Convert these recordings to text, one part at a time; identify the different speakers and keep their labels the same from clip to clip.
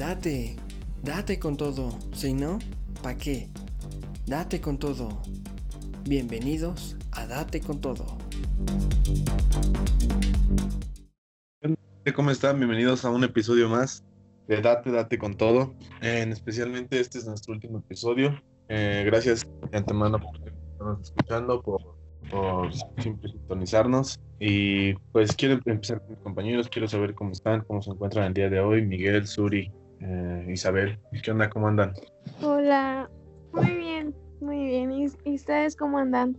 Speaker 1: Date, date con todo. Si no, ¿pa' qué? Date con todo. Bienvenidos a Date con todo.
Speaker 2: ¿Cómo están? Bienvenidos a un episodio más de Date, Date con todo. En especialmente este es nuestro último episodio. Eh, gracias de antemano por estarnos escuchando, por, por siempre sintonizarnos. Y pues quiero empezar con mis compañeros, quiero saber cómo están, cómo se encuentran el día de hoy. Miguel, Suri, eh, Isabel, ¿qué onda? ¿Cómo andan?
Speaker 3: Hola, muy bien, muy bien. ¿Y, y ustedes cómo andan?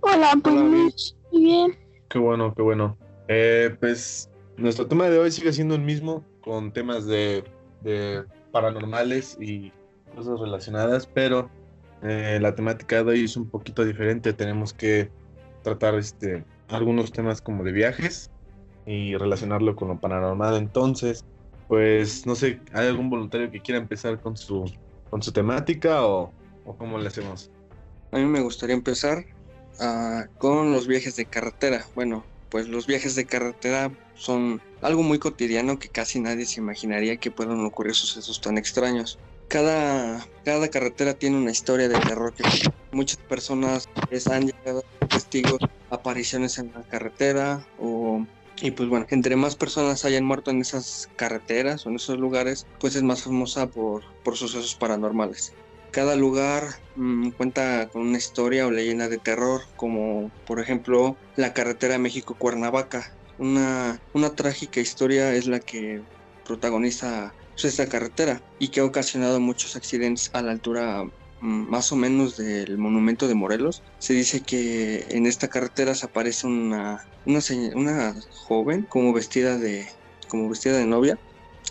Speaker 4: Hola, pues
Speaker 2: Hola,
Speaker 4: muy
Speaker 2: bien.
Speaker 4: muy bien.
Speaker 2: Qué bueno, qué bueno. Eh, pues nuestro tema de hoy sigue siendo el mismo, con temas de, de paranormales y cosas relacionadas, pero eh, la temática de hoy es un poquito diferente. Tenemos que tratar este, algunos temas como de viajes y relacionarlo con lo paranormal. Entonces, pues no sé, ¿hay algún voluntario que quiera empezar con su, con su temática o, cómo le hacemos?
Speaker 5: A mí me gustaría empezar ah, con los viajes de carretera. Bueno, pues los viajes de carretera son algo muy cotidiano que casi nadie se imaginaría que puedan ocurrir sucesos tan extraños. Cada, cada carretera tiene una historia de terror que muchas personas les han llegado testigos apariciones en la carretera o y pues bueno, entre más personas hayan muerto en esas carreteras o en esos lugares, pues es más famosa por, por sucesos paranormales. Cada lugar mm, cuenta con una historia o leyenda de terror, como por ejemplo la carretera México-Cuernavaca. Una, una trágica historia es la que protagoniza esta carretera y que ha ocasionado muchos accidentes a la altura más o menos del monumento de Morelos. Se dice que en esta carretera se aparece una, una, una joven como vestida de, como vestida de novia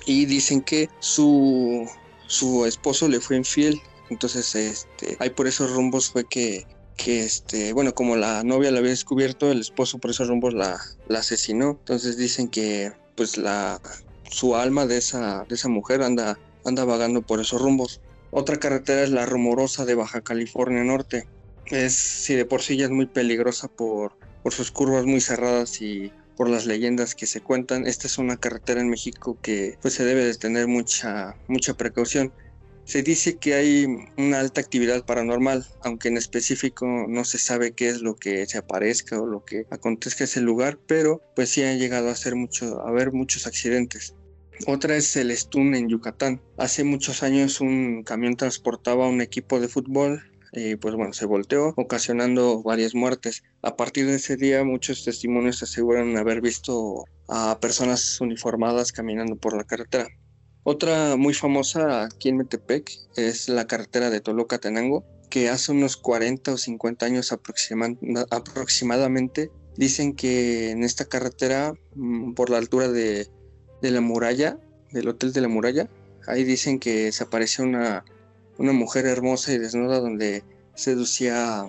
Speaker 5: y dicen que su, su esposo le fue infiel. Entonces, este, ahí por esos rumbos fue que, que este, bueno, como la novia la había descubierto, el esposo por esos rumbos la, la asesinó. Entonces dicen que pues la su alma de esa, de esa mujer anda, anda vagando por esos rumbos. Otra carretera es la rumorosa de Baja California Norte. Es, si de por sí ya es muy peligrosa por, por sus curvas muy cerradas y por las leyendas que se cuentan, esta es una carretera en México que pues se debe de tener mucha, mucha precaución. Se dice que hay una alta actividad paranormal, aunque en específico no se sabe qué es lo que se aparezca o lo que acontezca en ese lugar, pero pues sí han llegado a hacer mucho, a haber muchos accidentes. Otra es el Stun en Yucatán. Hace muchos años un camión transportaba un equipo de fútbol y pues bueno, se volteó, ocasionando varias muertes. A partir de ese día muchos testimonios aseguran haber visto a personas uniformadas caminando por la carretera. Otra muy famosa aquí en Metepec es la carretera de Toluca a Tenango, que hace unos 40 o 50 años aproxima- aproximadamente dicen que en esta carretera, mm, por la altura de, de la muralla, del hotel de la muralla, ahí dicen que se apareció una, una mujer hermosa y desnuda donde seducía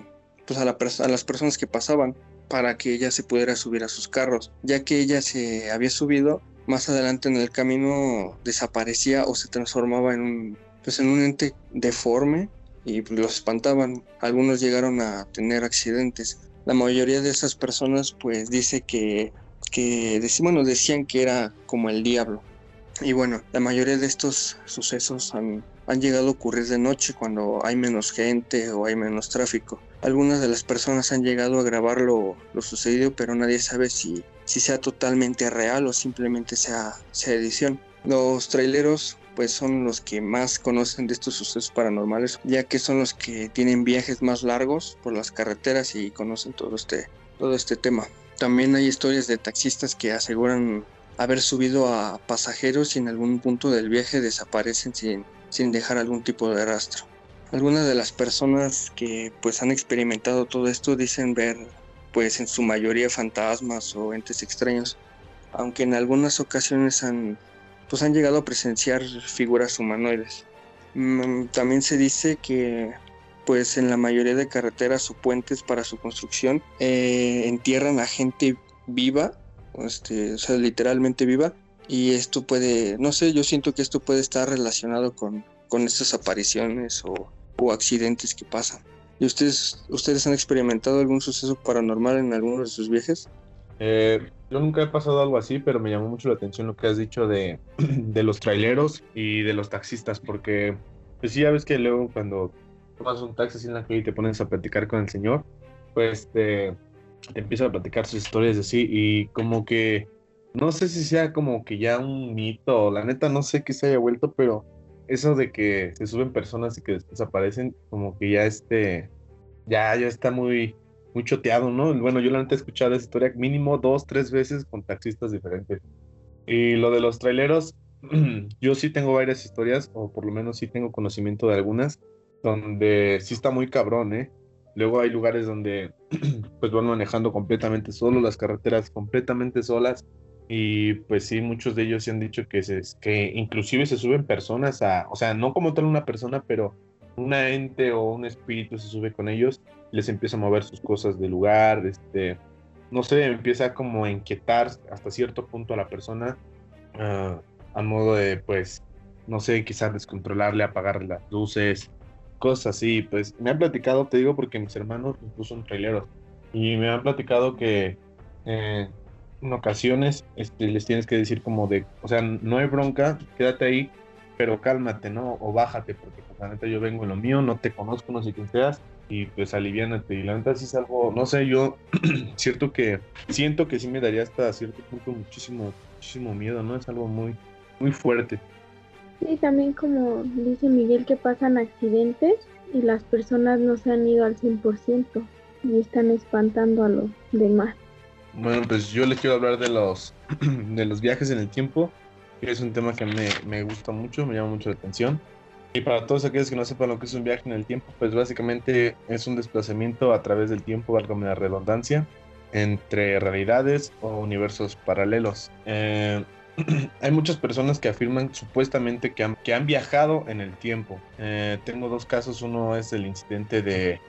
Speaker 5: pues, a, las personas que pasaban para que ella se pudiera subir a sus carros, ya que ella se había subido más adelante en el camino desaparecía o se transformaba en un pues en un ente deforme y los espantaban. Algunos llegaron a tener accidentes. La mayoría de esas personas pues dice que que dec- bueno, decían que era como el diablo. Y bueno, la mayoría de estos sucesos han, han llegado a ocurrir de noche cuando hay menos gente o hay menos tráfico. Algunas de las personas han llegado a grabar lo, lo sucedido, pero nadie sabe si, si sea totalmente real o simplemente sea, sea edición. Los traileros pues son los que más conocen de estos sucesos paranormales, ya que son los que tienen viajes más largos por las carreteras y conocen todo este, todo este tema. También hay historias de taxistas que aseguran haber subido a pasajeros y en algún punto del viaje desaparecen sin, sin dejar algún tipo de rastro. Algunas de las personas que pues han experimentado todo esto dicen ver pues en su mayoría fantasmas o entes extraños, aunque en algunas ocasiones han pues han llegado a presenciar figuras humanoides. Mm, También se dice que pues en la mayoría de carreteras o puentes para su construcción eh, entierran a gente viva, este, o sea, literalmente viva, y esto puede, no sé, yo siento que esto puede estar relacionado con, con estas apariciones o, o accidentes que pasan. ¿Y ustedes, ustedes han experimentado algún suceso paranormal en alguno de sus viajes?
Speaker 2: Eh, yo nunca he pasado algo así, pero me llamó mucho la atención lo que has dicho de, de los traileros y de los taxistas, porque pues sí, ya ves que luego cuando tomas un taxi en la calle y te pones a platicar con el señor, pues te, te empieza a platicar sus historias así y como que no sé si sea como que ya un mito, la neta no sé qué se haya vuelto, pero eso de que se suben personas y que después aparecen, como que ya este, ya, ya está muy, muy choteado, ¿no? Bueno, yo la neta he escuchado esa historia mínimo dos, tres veces con taxistas diferentes. Y lo de los traileros, yo sí tengo varias historias, o por lo menos sí tengo conocimiento de algunas, donde sí está muy cabrón, ¿eh? Luego hay lugares donde pues van manejando completamente solo, las carreteras completamente solas, y pues sí, muchos de ellos se han dicho que, se, que inclusive se suben personas a, o sea, no como tal una persona, pero una ente o un espíritu se sube con ellos, les empieza a mover sus cosas del lugar, este, no sé, empieza como a inquietar hasta cierto punto a la persona, uh, a modo de, pues, no sé, quizás descontrolarle, apagarle las luces, cosas así. Pues me han platicado, te digo, porque mis hermanos incluso son traileros, y me han platicado que eh, en ocasiones este, les tienes que decir como de, o sea, no hay bronca, quédate ahí, pero cálmate, ¿no? O bájate, porque pues, la neta yo vengo en lo mío, no te conozco, no sé quién seas, y pues aliviánate. Y la neta sí es algo, no sé, yo cierto que, siento que sí me daría hasta cierto punto muchísimo, muchísimo miedo, ¿no? Es algo muy, muy fuerte.
Speaker 3: Sí, también como dice Miguel que pasan accidentes y las personas no se han ido al 100% y están espantando a los demás.
Speaker 2: Bueno, pues yo les quiero hablar de los, de los viajes en el tiempo, que es un tema que me, me gusta mucho, me llama mucho la atención. Y para todos aquellos que no sepan lo que es un viaje en el tiempo, pues básicamente es un desplazamiento a través del tiempo, válgame la redundancia, entre realidades o universos paralelos. Eh, hay muchas personas que afirman supuestamente que han, que han viajado en el tiempo. Eh, tengo dos casos, uno es el incidente de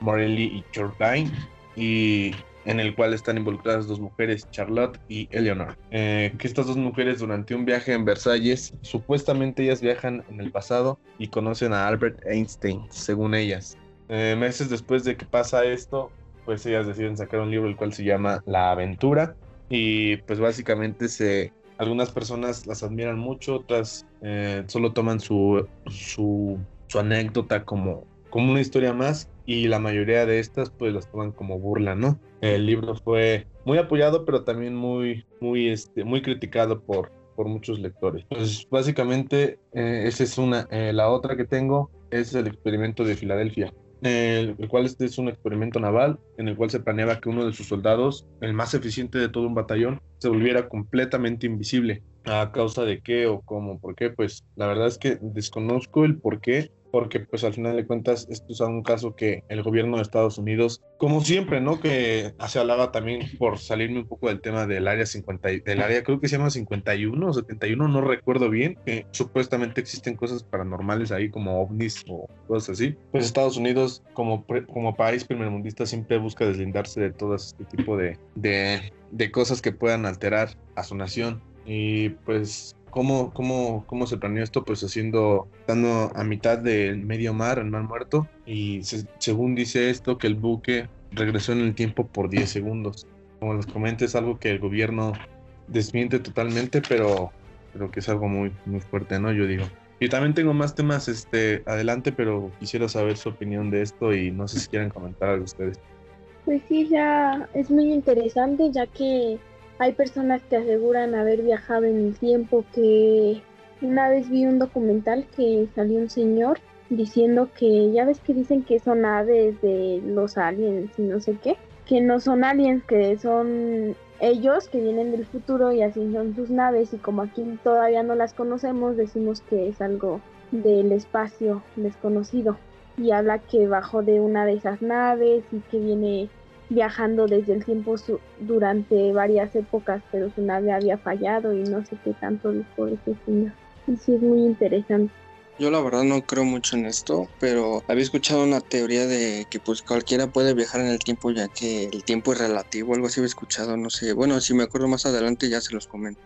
Speaker 2: Morelli y Jordain, y en el cual están involucradas dos mujeres, Charlotte y Eleanor. Eh, que estas dos mujeres durante un viaje en Versalles, supuestamente ellas viajan en el pasado y conocen a Albert Einstein, según ellas. Eh, meses después de que pasa esto, pues ellas deciden sacar un libro el cual se llama La Aventura y pues básicamente se algunas personas las admiran mucho, otras eh, solo toman su, su, anécdota como, como una historia más y la mayoría de estas pues las toman como burla, ¿no? El libro fue muy apoyado, pero también muy, muy, este, muy criticado por, por muchos lectores. Pues básicamente eh, esa es una. Eh, la otra que tengo es el experimento de Filadelfia, el, el, cual este es un experimento naval en el cual se planeaba que uno de sus soldados, el más eficiente de todo un batallón, se volviera completamente invisible. ¿A causa de qué o cómo? ¿Por qué? Pues la verdad es que desconozco el por qué, porque pues al final de cuentas esto es un caso que el gobierno de Estados Unidos, como siempre, ¿no? Que se hablaba también por salirme un poco del tema del área 50, del área creo que se llama 51 o 71, no recuerdo bien, que supuestamente existen cosas paranormales ahí como ovnis o cosas así. Pues Estados Unidos como, como país primermundista siempre busca deslindarse de todo este tipo de, de, de cosas que puedan alterar a su nación. Y pues ¿Cómo, cómo, cómo se planeó esto? Pues haciendo, estando a mitad del medio mar, el mar muerto, y según dice esto, que el buque regresó en el tiempo por 10 segundos. Como les comento, es algo que el gobierno desmiente totalmente, pero, pero que es algo muy, muy fuerte, ¿no? Yo digo. Y también tengo más temas este, adelante, pero quisiera saber su opinión de esto y no sé si quieren comentar algo ustedes.
Speaker 3: Pues sí, ya es muy interesante, ya que hay personas que aseguran haber viajado en el tiempo, que una vez vi un documental que salió un señor diciendo que ya ves que dicen que son aves de los aliens y no sé qué, que no son aliens, que son ellos que vienen del futuro y así son sus naves y como aquí todavía no las conocemos decimos que es algo del espacio desconocido y habla que bajó de una de esas naves y que viene viajando desde el tiempo durante varias épocas, pero su nave había fallado y no sé qué tanto dijo ese señor. Y sí es muy interesante.
Speaker 5: Yo la verdad no creo mucho en esto, pero había escuchado una teoría de que pues cualquiera puede viajar en el tiempo ya que el tiempo es relativo, algo así había escuchado, no sé. Bueno, si me acuerdo más adelante ya se los comento.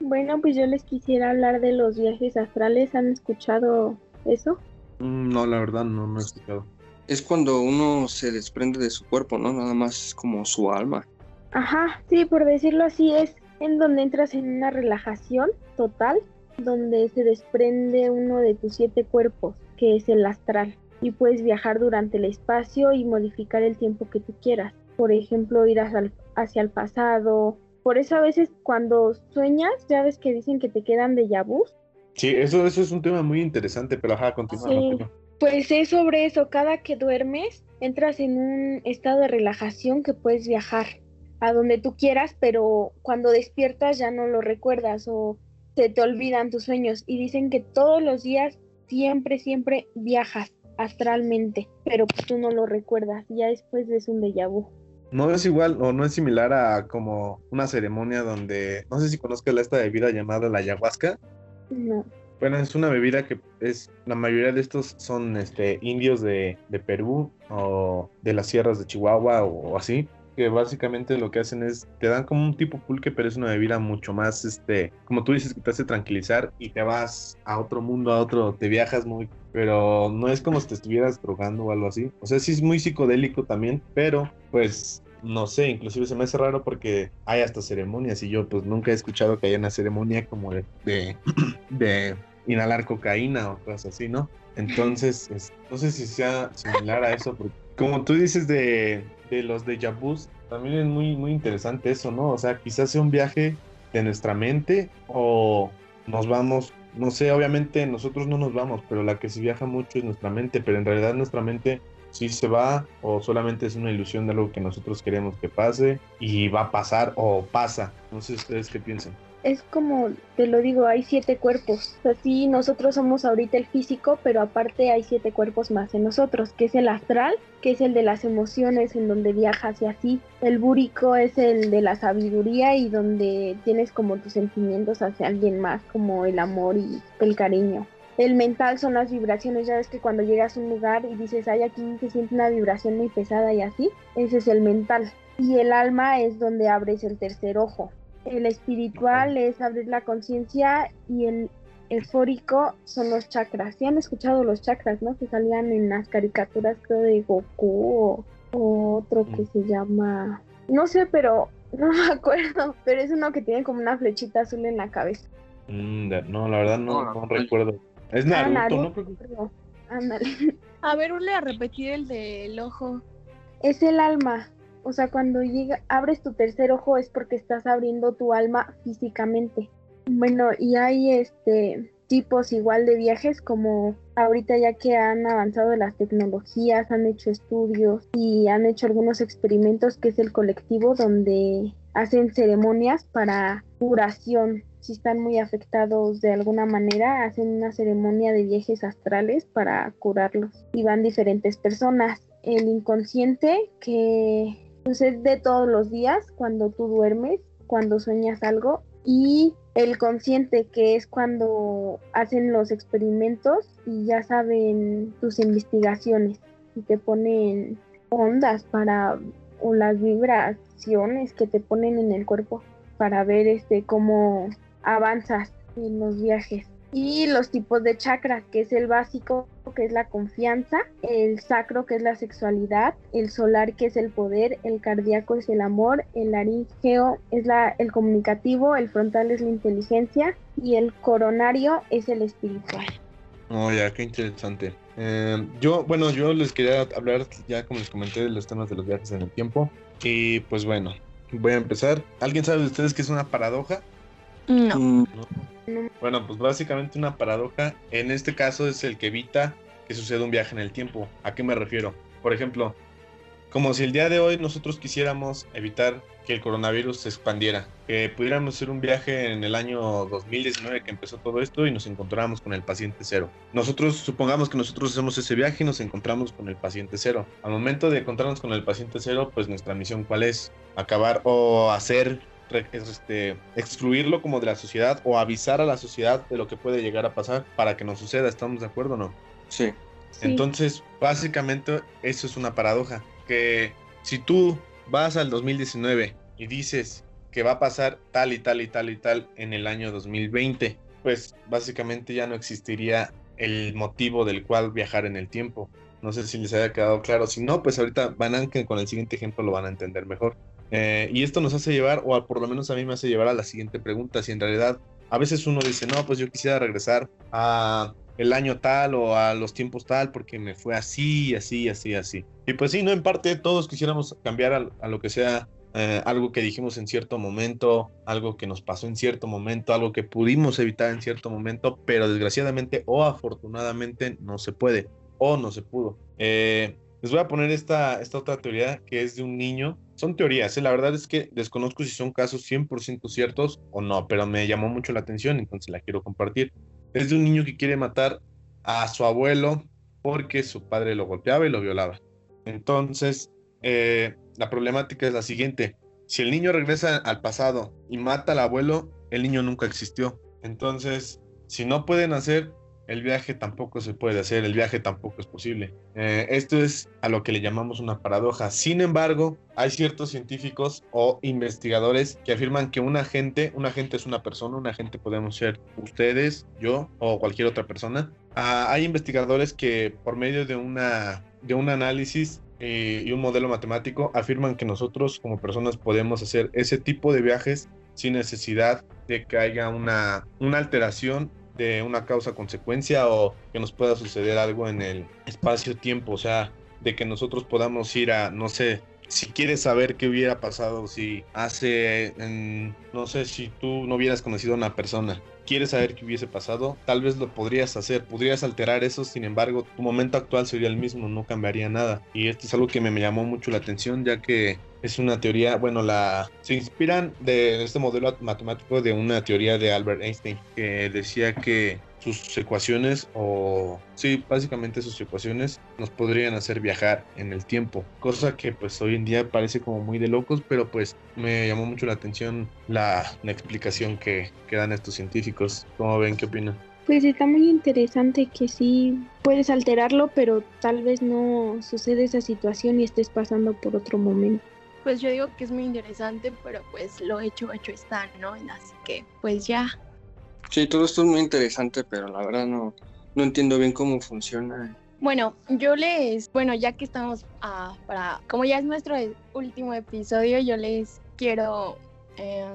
Speaker 3: Bueno, pues yo les quisiera hablar de los viajes astrales. ¿Han escuchado eso?
Speaker 2: Mm, no, la verdad no, no he escuchado
Speaker 5: es cuando uno se desprende de su cuerpo, ¿no? Nada más es como su alma.
Speaker 3: Ajá, sí, por decirlo así, es en donde entras en una relajación total, donde se desprende uno de tus siete cuerpos, que es el astral, y puedes viajar durante el espacio y modificar el tiempo que tú quieras. Por ejemplo, ir hacia el, hacia el pasado. Por eso a veces cuando sueñas, ya ves que dicen que te quedan de vus.
Speaker 2: Sí, eso, eso es un tema muy interesante, pero ajá, continúa.
Speaker 3: Sí. Pues es sobre eso, cada que duermes entras en un estado de relajación que puedes viajar a donde tú quieras, pero cuando despiertas ya no lo recuerdas o se te olvidan tus sueños y dicen que todos los días siempre, siempre viajas astralmente, pero pues tú no lo recuerdas, ya después es un déjà vu.
Speaker 2: No es igual o no es similar a como una ceremonia donde, no sé si conozcas esta bebida llamada la ayahuasca.
Speaker 3: No.
Speaker 2: Bueno, es una bebida que es, la mayoría de estos son este, indios de, de Perú o de las sierras de Chihuahua o, así, que básicamente lo que hacen es, te dan como un tipo pulque, pero es una bebida mucho más, este, como tú dices, que te hace tranquilizar y te vas a otro mundo, a otro, te viajas muy, pero no es como si te estuvieras drogando o algo así. O sea, sí es muy psicodélico también, pero pues no sé, inclusive se me hace raro porque hay hasta ceremonias y yo pues nunca he escuchado que haya una ceremonia como de, de, inhalar cocaína o cosas así, ¿no? Entonces, no sé si sea similar a eso, porque como tú dices de, de los de Jabus, también es muy, muy interesante eso, ¿no? O sea, quizás sea un viaje de nuestra mente o nos vamos, no sé, obviamente nosotros no nos vamos, pero la que sí viaja mucho es nuestra mente, pero en realidad nuestra mente sí se va o solamente es una ilusión de algo que nosotros queremos que pase y va a pasar o pasa. No sé ustedes qué piensan
Speaker 3: es como, te lo digo, hay siete cuerpos. O sea, sí, nosotros somos ahorita el físico, pero aparte hay siete cuerpos más en nosotros, que es el astral, que es el de las emociones, en donde viajas y así. El búrico es el de la sabiduría y donde tienes como tus sentimientos hacia alguien más, como el amor y el cariño. El mental son las vibraciones, ya ves que cuando llegas a un lugar y dices, ay, aquí se siente una vibración muy pesada y así, ese es el mental. Y el alma es donde abres el tercer ojo, el espiritual es abrir la conciencia y el eufórico son los chakras. ¿Sí han escuchado los chakras, no? Que salían en las caricaturas, creo, de Goku o, otro que mm. se llama... No sé, pero no me acuerdo. Pero es uno que tiene como una flechita azul en la cabeza.
Speaker 2: Mm, no, la verdad no, recuerdo. Es ah, Naruto, ¿no?
Speaker 4: A ver, ule a repetir el del ojo.
Speaker 3: Es el alma. O sea, cuando llega, abres tu tercer ojo es porque estás abriendo tu alma físicamente. Bueno, y hay este tipos igual de viajes como ahorita ya que han avanzado las tecnologías, han hecho estudios y han hecho algunos experimentos que es el colectivo donde hacen ceremonias para curación. Si están muy afectados de alguna manera, hacen una ceremonia de viajes astrales para curarlos. Y van diferentes personas. El inconsciente que pues es de todos los días, cuando tú duermes, cuando sueñas algo, y el consciente, que es cuando hacen los experimentos y ya saben tus investigaciones y te ponen ondas para o las vibraciones que te ponen en el cuerpo para ver este cómo avanzas en los viajes y los tipos de chakra, que es el básico, que es la confianza, el sacro, que es la sexualidad, el solar, que es el poder, el cardíaco es el amor, el laringeo es la, el comunicativo, el frontal es la inteligencia y el coronario es el espiritual.
Speaker 2: Oh, ya, qué interesante. Eh, yo, bueno, yo les quería hablar, ya como les comenté, de los temas de los viajes en el tiempo. Y pues bueno, voy a empezar. ¿Alguien sabe de ustedes qué es una paradoja?
Speaker 4: No. ¿No?
Speaker 2: Bueno, pues básicamente una paradoja en este caso es el que evita que suceda un viaje en el tiempo. ¿A qué me refiero? Por ejemplo, como si el día de hoy nosotros quisiéramos evitar que el coronavirus se expandiera, que pudiéramos hacer un viaje en el año 2019 que empezó todo esto y nos encontramos con el paciente cero. Nosotros supongamos que nosotros hacemos ese viaje y nos encontramos con el paciente cero. Al momento de encontrarnos con el paciente cero, pues nuestra misión cuál es? Acabar o hacer este, excluirlo como de la sociedad o avisar a la sociedad de lo que puede llegar a pasar para que no suceda. ¿Estamos de acuerdo o no?
Speaker 5: Sí.
Speaker 2: Entonces, básicamente, eso es una paradoja. Que si tú vas al 2019 y dices que va a pasar tal y tal y tal y tal en el año 2020, pues básicamente ya no existiría el motivo del cual viajar en el tiempo. No sé si les haya quedado claro. Si no, pues ahorita van a con el siguiente ejemplo lo van a entender mejor. Eh, y esto nos hace llevar, o por lo menos a mí me hace llevar a la siguiente pregunta, si en realidad a veces uno dice, no, pues yo quisiera regresar a el año tal o a los tiempos tal porque me fue así, así, así, así. Y pues sí, no, en parte todos quisiéramos cambiar a, lo que sea eh, algo que dijimos en cierto momento, algo que nos pasó en cierto momento, algo que pudimos evitar en cierto momento, pero desgraciadamente o afortunadamente no se puede o no se pudo. Eh, les voy a poner esta, esta otra teoría que es de un niño. Son teorías, ¿eh? la verdad es que desconozco si son casos 100% ciertos o no, pero me llamó mucho la atención, entonces la quiero compartir. Es de un niño que quiere matar a su abuelo porque su padre lo golpeaba y lo violaba. Entonces, eh, la problemática es la siguiente. Si el niño regresa al pasado y mata al abuelo, el niño nunca existió. Entonces, si no pueden hacer el viaje tampoco se puede hacer, el viaje tampoco es posible. Eh, esto es a lo que le llamamos una paradoja. Sin embargo, hay ciertos científicos o investigadores que afirman que un agente, un agente es una persona, un agente podemos ser ustedes, yo o cualquier otra persona. Ah, hay investigadores que por medio de, una, de un análisis eh, y un modelo matemático afirman que nosotros como personas podemos hacer ese tipo de viajes sin necesidad de que haya una, una alteración de una causa-consecuencia o que nos pueda suceder algo en el espacio-tiempo, o sea, de que nosotros podamos ir a, no sé, si quieres saber qué hubiera pasado si hace, no sé, si tú no hubieras conocido a una persona, quieres saber qué hubiese pasado, tal vez lo podrías hacer, podrías alterar eso, sin embargo, tu momento actual sería el mismo, no cambiaría nada. Y esto es algo que me llamó mucho la atención, ya que es una teoría, bueno, la se inspiran de este modelo matemático de una teoría de Albert Einstein que decía que sus ecuaciones o sí, básicamente sus ecuaciones nos podrían hacer viajar en el tiempo, cosa que pues hoy en día parece como muy de locos, pero pues me llamó mucho la atención la, la explicación que, que dan estos científicos. ¿Cómo ven? ¿Qué opinan?
Speaker 3: Pues está muy interesante que sí puedes alterarlo, pero tal vez no sucede esa situación y estés pasando por otro momento
Speaker 4: pues yo digo que es muy interesante, pero pues lo hecho, hecho está, ¿no? Así que pues ya.
Speaker 5: Sí, todo esto es muy interesante, pero la verdad no, no entiendo bien cómo funciona.
Speaker 4: Bueno, yo les, bueno, ya que estamos ah, para, como ya es nuestro último episodio, yo les quiero eh,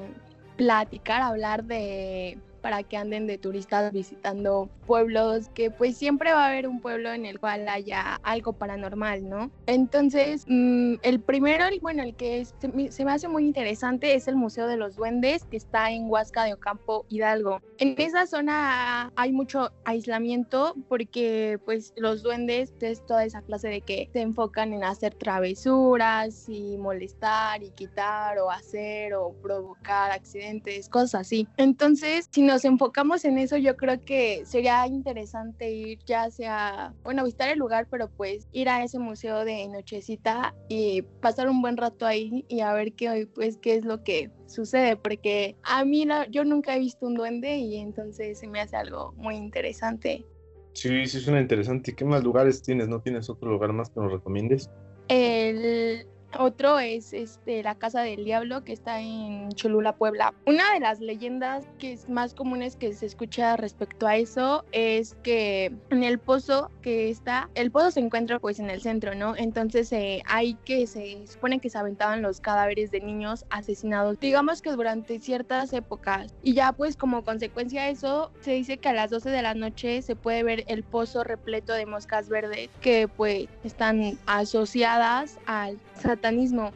Speaker 4: platicar, hablar de para que anden de turistas visitando pueblos, que pues siempre va a haber un pueblo en el cual haya algo paranormal, ¿no? Entonces, mm, el primero, bueno, el que se, me hace muy interesante es el Museo de los Duendes, que está en Huasca de Ocampo, Hidalgo. En esa zona hay mucho aislamiento porque pues los duendes es toda esa clase de que se enfocan en hacer travesuras y molestar y quitar o hacer o provocar accidentes, cosas así. Entonces, si nos enfocamos en eso, yo creo que sería interesante ir ya sea, bueno, visitar el lugar, pero pues ir a ese museo de nochecita y pasar un buen rato ahí y a ver qué, pues, qué es lo que sucede, porque a mí yo nunca he visto un duende y entonces se me hace algo muy interesante.
Speaker 2: Sí, sí suena interesante. ¿Qué más lugares tienes? ¿No tienes otro lugar más que nos recomiendes?
Speaker 4: El, otro es este, la Casa del Diablo, que está en Cholula, Puebla. Una de las leyendas que es más comunes que se escucha respecto a eso es que en el pozo que está, el pozo se encuentra pues en el centro, ¿no? Entonces eh, hay que se supone que se aventaban los cadáveres de niños asesinados, digamos que durante ciertas épocas. Y ya pues como consecuencia de eso, se dice que a las 12 de la noche se puede ver el pozo repleto de moscas verdes que pues están asociadas al satanismo.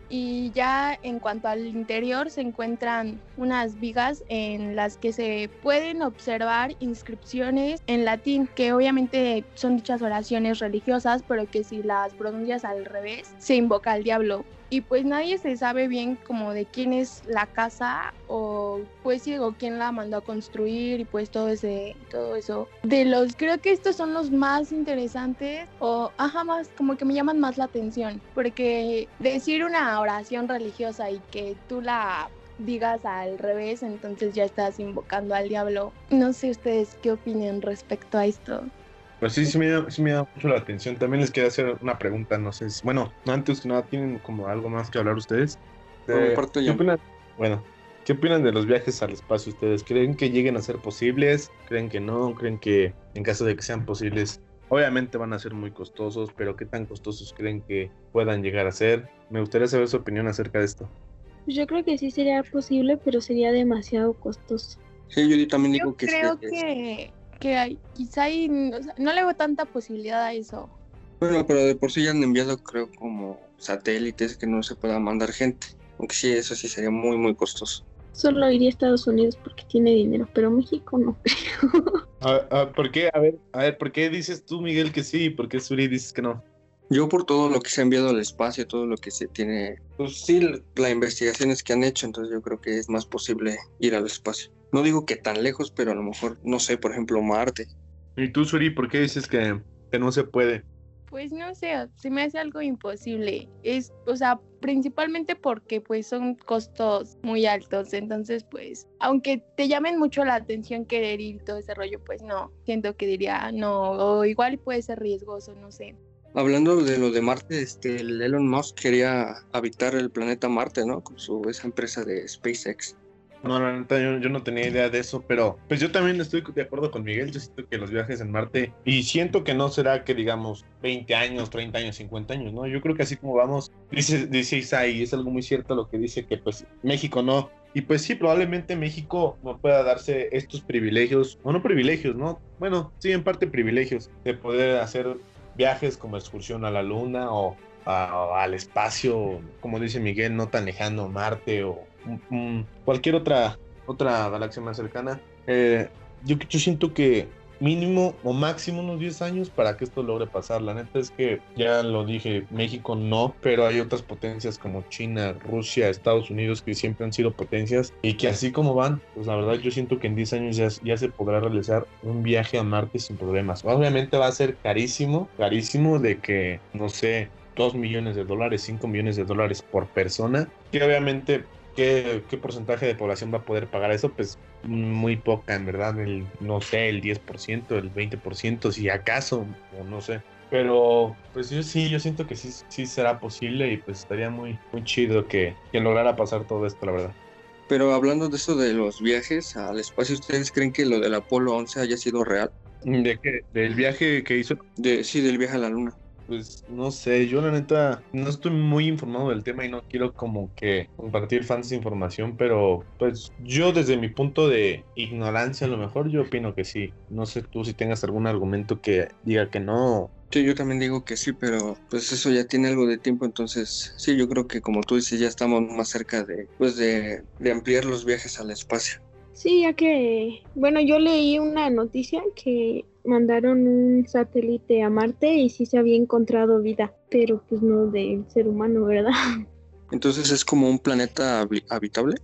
Speaker 4: Y ya en cuanto al interior se encuentran unas vigas en las que se pueden observar inscripciones en latín, que obviamente son dichas oraciones religiosas, pero que si las pronuncias al revés, se invoca al diablo y pues nadie se sabe bien como de quién es la casa o pues sí, o quién la mandó a construir y pues todo ese todo eso. De los creo que estos son los más interesantes o ajá más como que me llaman más la atención porque decir una oración religiosa y que tú la digas al revés entonces ya estás invocando al diablo. No sé ustedes qué opinan respecto a esto
Speaker 2: pues sí, sí me, da, sí me da mucho la atención. También les quería hacer una pregunta, no sé si, bueno, antes que nada, ¿tienen como algo más que hablar ustedes? ¿qué opinan, bueno, ¿qué opinan de los viajes al espacio ustedes? ¿Creen que lleguen a ser posibles? ¿Creen que no? ¿Creen que en caso de que sean posibles, obviamente van a ser muy costosos, pero qué tan costosos creen que puedan llegar a ser? Me gustaría saber su opinión acerca de esto.
Speaker 3: Pues yo creo que sí sería posible, pero sería demasiado costoso.
Speaker 5: Sí, yo también digo
Speaker 4: Yo
Speaker 5: que
Speaker 4: creo
Speaker 5: sí, es-
Speaker 4: que, hay- quizá hay- o sea, no le veo tanta posibilidad a eso.
Speaker 5: Bueno, pero de por sí ya han enviado, creo, como satélites que no se pueda mandar gente. Aunque sí, eso sí sería muy, muy costoso.
Speaker 3: Solo iría a Estados Unidos porque tiene dinero, pero México no.
Speaker 2: Ah, ah, ¿Por qué? A ver, a ver, ¿por qué dices tú, Miguel, que sí? ¿Por qué Suri dices que no?
Speaker 5: Yo por todo lo que se ha enviado al espacio, todo lo que se tiene, pues sí, las investigaciones que han hecho, entonces yo creo que es más posible ir al espacio. No digo que tan lejos, pero a lo mejor, no sé, por ejemplo, Marte.
Speaker 2: ¿Y tú, Suri, por qué dices que, que no se puede?
Speaker 4: Pues no sé, se me hace algo imposible. Es, o sea, principalmente porque pues son costos muy altos. Entonces, pues, aunque te llamen mucho la atención querer ir y todo ese rollo, pues no. Siento que diría no, o igual puede ser riesgoso, no sé.
Speaker 5: Hablando de lo de Marte, este, el Elon Musk quería habitar el planeta Marte, ¿no? Con su, esa empresa de SpaceX.
Speaker 2: No, la neta, yo, no tenía idea de eso, pero pues yo también estoy de acuerdo con Miguel. Yo siento que los viajes en Marte, y siento que no será que digamos 20 años, 30 años, 50 años, ¿no? Yo creo que así como vamos, dice, dice Isai, es algo muy cierto lo que dice que pues México no. Y pues sí, probablemente México no pueda darse estos privilegios, o no privilegios, ¿no? Bueno, sí, en parte privilegios, de poder hacer viajes como excursión a la Luna o a- al espacio, como dice Miguel, no tan lejano, Marte o cualquier otra, otra galaxia más cercana. Eh, yo, yo siento que mínimo o máximo unos 10 años para que esto logre pasar. La neta es que ya lo dije, México no, pero hay otras potencias como China, Rusia, Estados Unidos que siempre han sido potencias y que así como van, pues la verdad yo siento que en 10 años ya, ya se podrá realizar un viaje a Marte sin problemas. Obviamente va a ser carísimo, carísimo de que, no sé, 2 millones de dólares, 5 millones de dólares por persona, que obviamente ¿Qué, ¿Qué porcentaje de población va a poder pagar eso? Pues muy poca, en verdad, el, no sé, el 10%, el 20%, si acaso, o no sé. Pero, pues yo sí, yo siento que sí, sí será posible y pues estaría muy, muy chido que, que lograra pasar todo esto, la verdad.
Speaker 5: Pero hablando de eso de los viajes al espacio, ¿ustedes creen que lo del Apolo 11 haya sido real?
Speaker 2: ¿De qué? ¿Del viaje que hizo?
Speaker 5: De, sí, del viaje a la Luna.
Speaker 2: Pues no sé, yo la neta no estoy muy informado del tema y no quiero como que compartir fans información, pero pues yo desde mi punto de ignorancia a lo mejor yo opino que sí. No sé tú si tengas algún argumento que diga que no.
Speaker 5: Sí, yo también digo que sí, pero pues eso ya tiene algo de tiempo, entonces sí, yo creo que como tú dices, ya estamos más cerca de, pues de, de ampliar los viajes al espacio.
Speaker 3: Sí, ya que, bueno, yo leí una noticia que mandaron un satélite a Marte y sí se había encontrado vida, pero pues no del ser humano, ¿verdad?
Speaker 5: Entonces es como un planeta habi- habitable.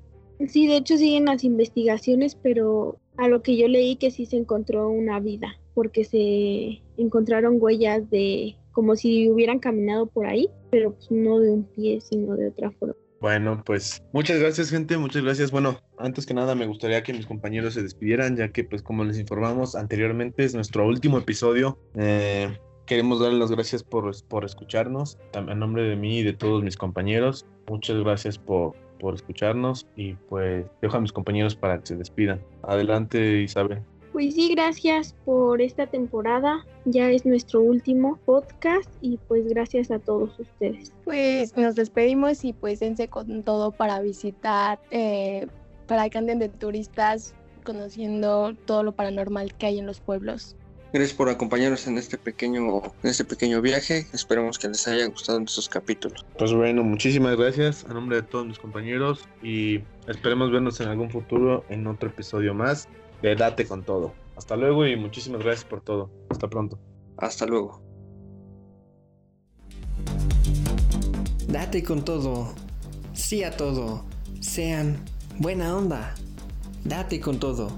Speaker 3: Sí, de hecho siguen las investigaciones, pero a lo que yo leí que sí se encontró una vida, porque se encontraron huellas de como si hubieran caminado por ahí, pero pues no de un pie, sino de otra forma.
Speaker 2: Bueno, pues muchas gracias gente, muchas gracias. Bueno, antes que nada me gustaría que mis compañeros se despidieran, ya que pues como les informamos anteriormente es nuestro último episodio. Eh, queremos darles las gracias por, por escucharnos, también a nombre de mí y de todos mis compañeros. Muchas gracias por, por escucharnos y pues dejo a mis compañeros para que se despidan. Adelante Isabel.
Speaker 3: Pues sí, gracias por esta temporada. Ya es nuestro último podcast y pues gracias a todos ustedes.
Speaker 4: Pues nos despedimos y pues dense con todo para visitar, eh, para que anden de turistas conociendo todo lo paranormal que hay en los pueblos.
Speaker 5: Gracias por acompañarnos en este pequeño, en este pequeño viaje. Esperemos que les haya gustado estos capítulos.
Speaker 2: Pues bueno, muchísimas gracias a nombre de todos mis compañeros y esperemos vernos en algún futuro en otro episodio más de Date con todo. Hasta luego y muchísimas gracias por todo. Hasta pronto.
Speaker 5: Hasta luego.
Speaker 1: Date con todo. Sí a todo. Sean buena onda. Date con todo.